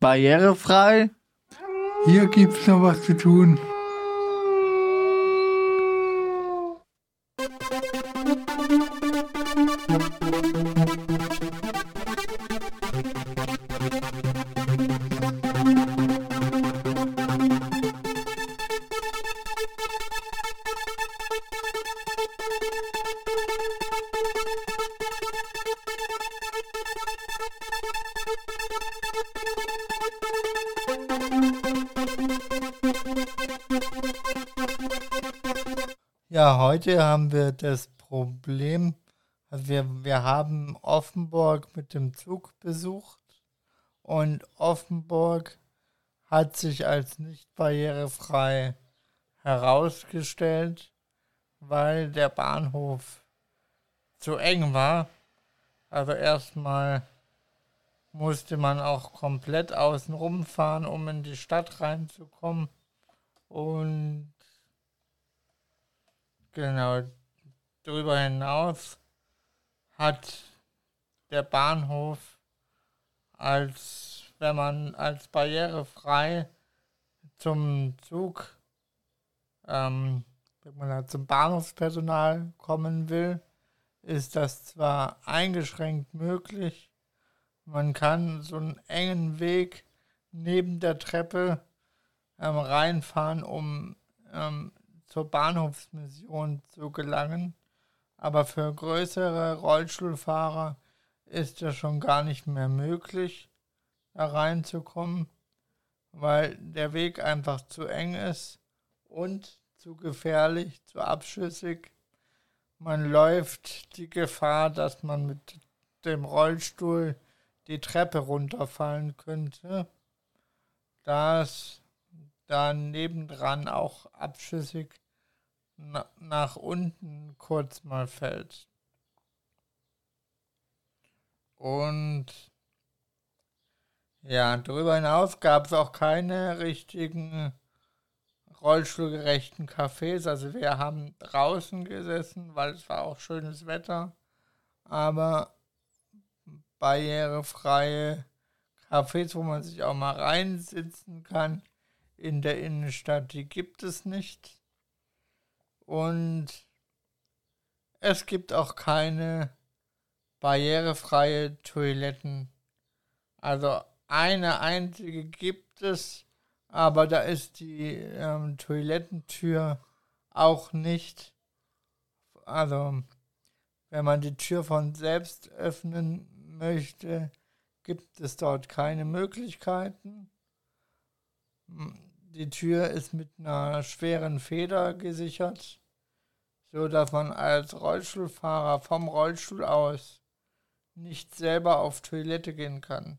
Barrierefrei. Hier gibt's noch was zu tun. Ja, heute haben wir das Problem, wir, wir haben Offenburg mit dem Zug besucht und Offenburg hat sich als nicht barrierefrei herausgestellt, weil der Bahnhof zu eng war. Also erstmal musste man auch komplett außen rumfahren, um in die Stadt reinzukommen. Und genau darüber hinaus hat der Bahnhof als wenn man als barrierefrei zum Zug ähm, wenn man halt zum Bahnhofspersonal kommen will, ist das zwar eingeschränkt möglich, man kann so einen engen Weg neben der Treppe ähm, reinfahren, um ähm, zur Bahnhofsmission zu gelangen. Aber für größere Rollstuhlfahrer ist das schon gar nicht mehr möglich, da reinzukommen, weil der Weg einfach zu eng ist und zu gefährlich, zu abschüssig. Man läuft die Gefahr, dass man mit dem Rollstuhl die Treppe runterfallen könnte, da es da nebendran auch abschüssig na, nach unten kurz mal fällt. Und ja, darüber hinaus gab es auch keine richtigen rollstuhlgerechten Cafés. Also wir haben draußen gesessen, weil es war auch schönes Wetter. Aber barrierefreie Cafés, wo man sich auch mal reinsitzen kann in der Innenstadt, die gibt es nicht. Und es gibt auch keine barrierefreie Toiletten. Also eine einzige gibt es, aber da ist die ähm, Toilettentür auch nicht. Also, wenn man die Tür von selbst öffnen möchte, gibt es dort keine Möglichkeiten. Die Tür ist mit einer schweren Feder gesichert, so dass man als Rollstuhlfahrer vom Rollstuhl aus nicht selber auf Toilette gehen kann.